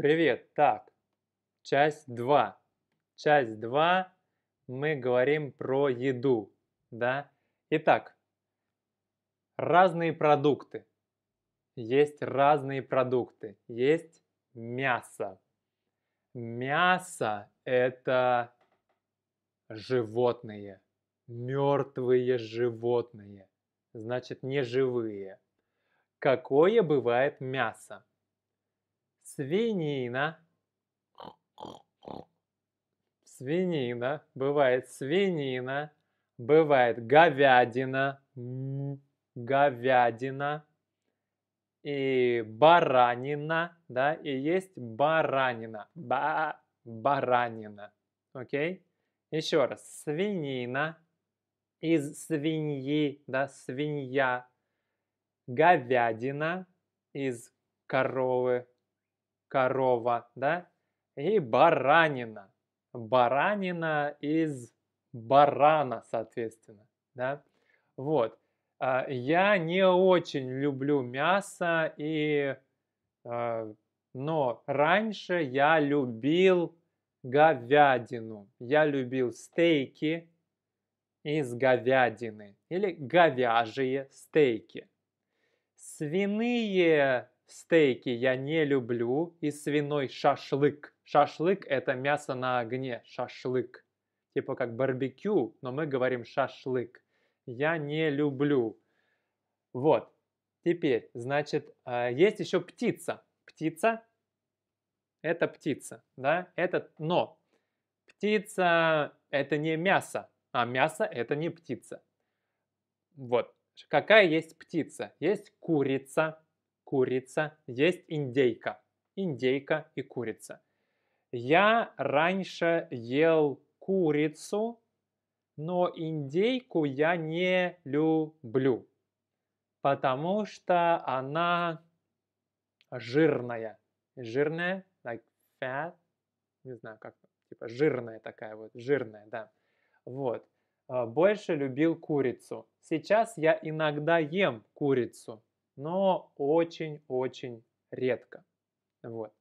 Привет. Так, часть 2. Часть 2 мы говорим про еду, да? Итак, разные продукты. Есть разные продукты. Есть мясо. Мясо – это животные, мертвые животные, значит не живые. Какое бывает мясо? Свинина. Свинина. Бывает свинина. Бывает говядина. Говядина. И баранина. Да, и есть баранина. Ба баранина. Окей? Еще раз. Свинина. Из свиньи. Да, свинья. Говядина. Из коровы корова, да, и баранина. Баранина из барана, соответственно, да. Вот. А, я не очень люблю мясо, и, а, но раньше я любил говядину. Я любил стейки из говядины или говяжьи стейки. Свиные Стейки я не люблю и свиной шашлык. Шашлык это мясо на огне, шашлык. Типа как барбекю, но мы говорим шашлык. Я не люблю. Вот. Теперь, значит, а, есть еще птица. Птица – это птица, да? Это, но птица – это не мясо, а мясо – это не птица. Вот. Какая есть птица? Есть курица, курица, есть индейка. Индейка и курица. Я раньше ел курицу, но индейку я не люблю, потому что она жирная. Жирная, like fat, не знаю как, типа жирная такая вот, жирная, да. Вот. А, больше любил курицу. Сейчас я иногда ем курицу, но очень-очень редко. Вот.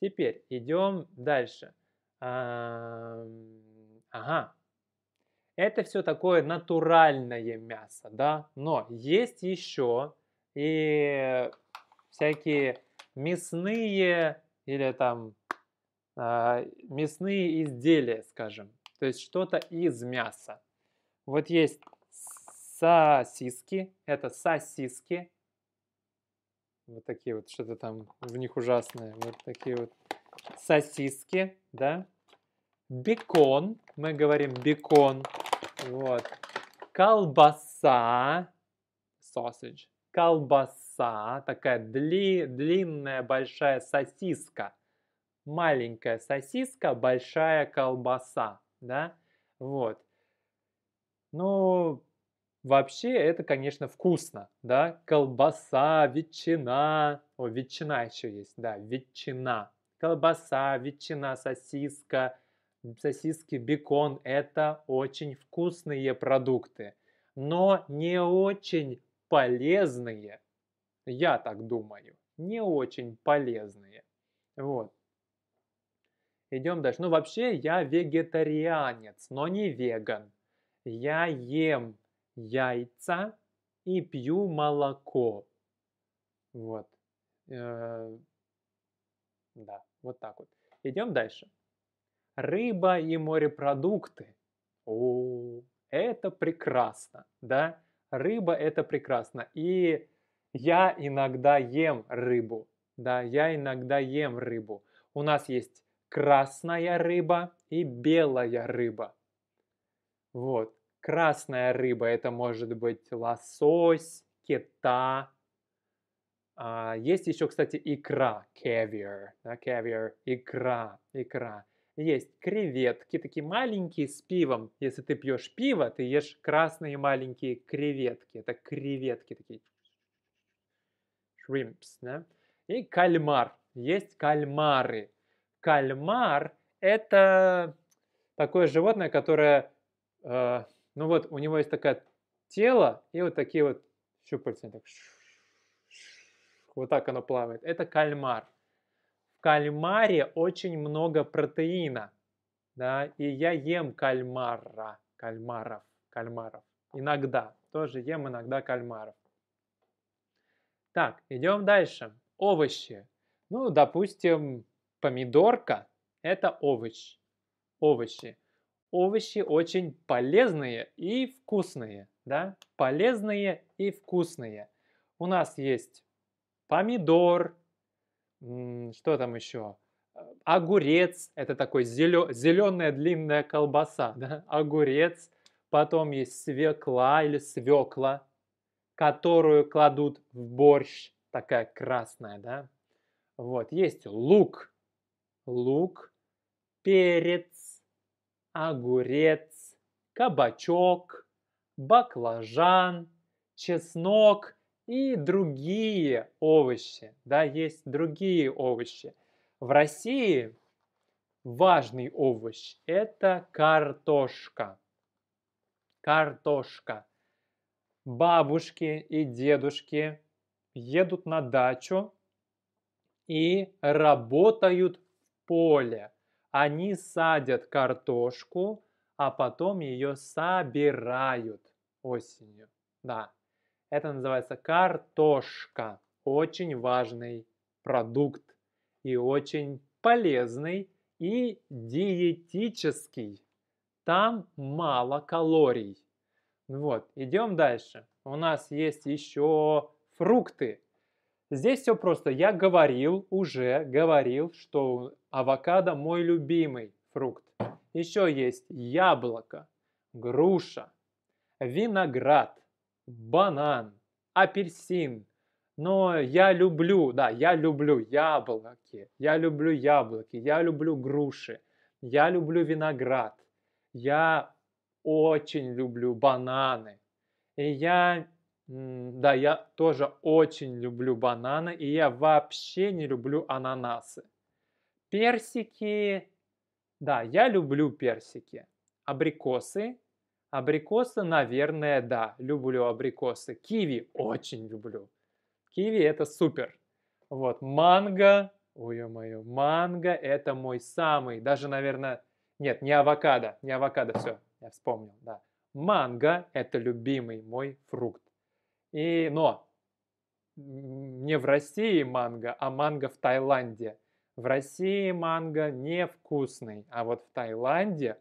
Теперь идем дальше. Ага. Это все такое натуральное мясо, да, но есть еще и всякие мясные или там э, мясные изделия, скажем, то есть что-то из мяса. Вот есть сосиски, это сосиски, вот такие вот, что-то там в них ужасное. Вот такие вот сосиски, да. Бекон, мы говорим бекон. Вот. Колбаса, sausage. Колбаса, такая дли, длинная большая сосиска. Маленькая сосиска, большая колбаса, да. Вот. Ну, Вообще это, конечно, вкусно, да, колбаса, ветчина, о, ветчина еще есть, да, ветчина, колбаса, ветчина, сосиска, сосиски, бекон – это очень вкусные продукты, но не очень полезные, я так думаю, не очень полезные, вот. Идем дальше. Ну, вообще, я вегетарианец, но не веган. Я ем яйца и пью молоко. Вот. Э, да, вот так вот. Идем дальше. Рыба и морепродукты. О, это прекрасно, да? Рыба это прекрасно. И я иногда ем рыбу, да, я иногда ем рыбу. У нас есть красная рыба и белая рыба. Вот. Красная рыба это может быть лосось, кита. А, есть еще, кстати, икра, caviar, да, caviar, икра, икра. Есть креветки, такие маленькие с пивом. Если ты пьешь пиво, ты ешь красные маленькие креветки. Это креветки такие. Shrimps, да? И кальмар. Есть кальмары. Кальмар – это такое животное, которое э, ну вот у него есть такое тело и вот такие вот щупальца. Так, вот так оно плавает. Это кальмар. кальмаре очень много протеина, да, и я ем кальмара, кальмаров, кальмаров. Иногда, тоже ем иногда кальмаров. Так, идем дальше. Овощи. Ну, допустим, помидорка – это овощ. Овощи. Овощи очень полезные и вкусные, да? Полезные и вкусные. У нас есть помидор, что там еще? Огурец, это такой зеленая длинная колбаса, да? огурец. Потом есть свекла или свекла, которую кладут в борщ, такая красная, да? Вот, есть лук, лук, перец, огурец, кабачок, баклажан, чеснок и другие овощи. Да, есть другие овощи. В России важный овощ – это картошка. Картошка. Бабушки и дедушки едут на дачу и работают в поле. Они садят картошку, а потом ее собирают осенью. Да, это называется картошка. Очень важный продукт и очень полезный и диетический. Там мало калорий. Вот, идем дальше. У нас есть еще фрукты. Здесь все просто. Я говорил, уже говорил, что авокадо мой любимый фрукт. Еще есть яблоко, груша, виноград, банан, апельсин. Но я люблю, да, я люблю яблоки, я люблю яблоки, я люблю груши, я люблю виноград, я очень люблю бананы. И я да, я тоже очень люблю бананы, и я вообще не люблю ананасы. Персики, да, я люблю персики. Абрикосы, абрикосы, наверное, да, люблю абрикосы. Киви очень люблю. Киви это супер. Вот, манго, ой мое, манго это мой самый, даже, наверное, нет, не авокадо, не авокадо, все, я вспомнил, да. Манго это любимый мой фрукт. И, но не в России манго, а манго в Таиланде. В России манго невкусный, а вот в Таиланде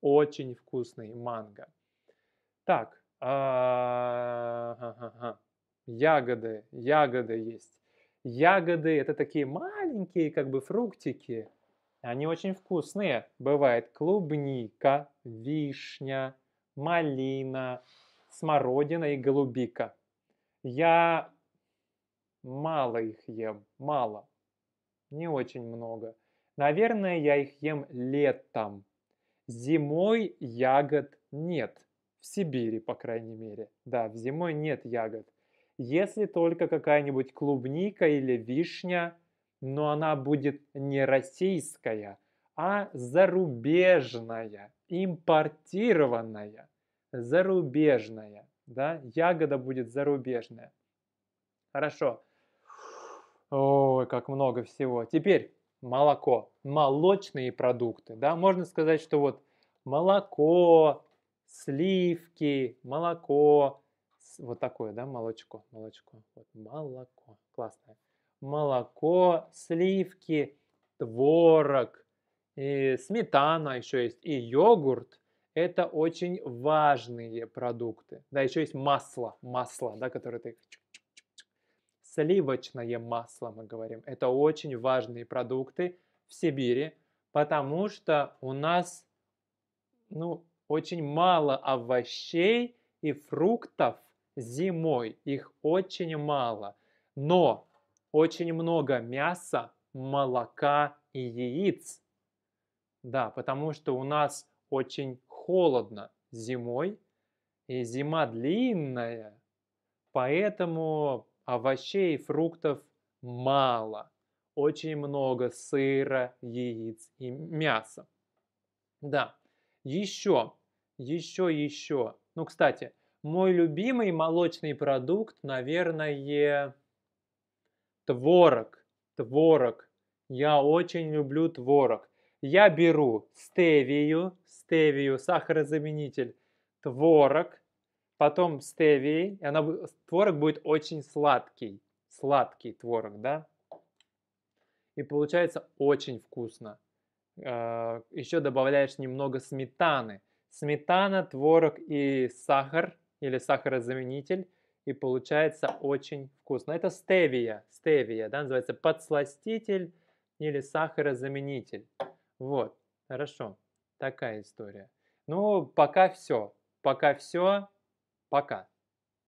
очень вкусный манго. Так, а, ягоды, ягоды есть. Ягоды это такие маленькие как бы фруктики, они очень вкусные. Бывает клубника, вишня, малина, смородина и голубика. Я мало их ем, мало, не очень много. Наверное, я их ем летом. Зимой ягод нет. В Сибири, по крайней мере. Да, в зимой нет ягод. Если только какая-нибудь клубника или вишня, но она будет не российская, а зарубежная, импортированная, зарубежная да, ягода будет зарубежная. Хорошо. Ой, как много всего. Теперь молоко, молочные продукты, да, можно сказать, что вот молоко, сливки, молоко, вот такое, да, молочко, молочко, вот молоко, классное. Молоко, сливки, творог, и сметана еще есть, и йогурт, это очень важные продукты. Да, еще есть масло, масло, да, которое ты... Сливочное масло, мы говорим. Это очень важные продукты в Сибири, потому что у нас ну, очень мало овощей и фруктов зимой. Их очень мало. Но очень много мяса, молока и яиц. Да, потому что у нас очень холодно зимой, и зима длинная, поэтому овощей и фруктов мало. Очень много сыра, яиц и мяса. Да, еще, еще, еще. Ну, кстати, мой любимый молочный продукт, наверное, творог. Творог. Я очень люблю творог. Я беру стевию, стевию, сахарозаменитель, творог, потом стевии, и она, творог будет очень сладкий, сладкий творог, да? И получается очень вкусно. А, Еще добавляешь немного сметаны. Сметана, творог и сахар или сахарозаменитель. И получается очень вкусно. Это стевия, стевия, да, называется подсластитель или сахарозаменитель. Вот, хорошо, такая история. Ну, пока все. Пока все. Пока.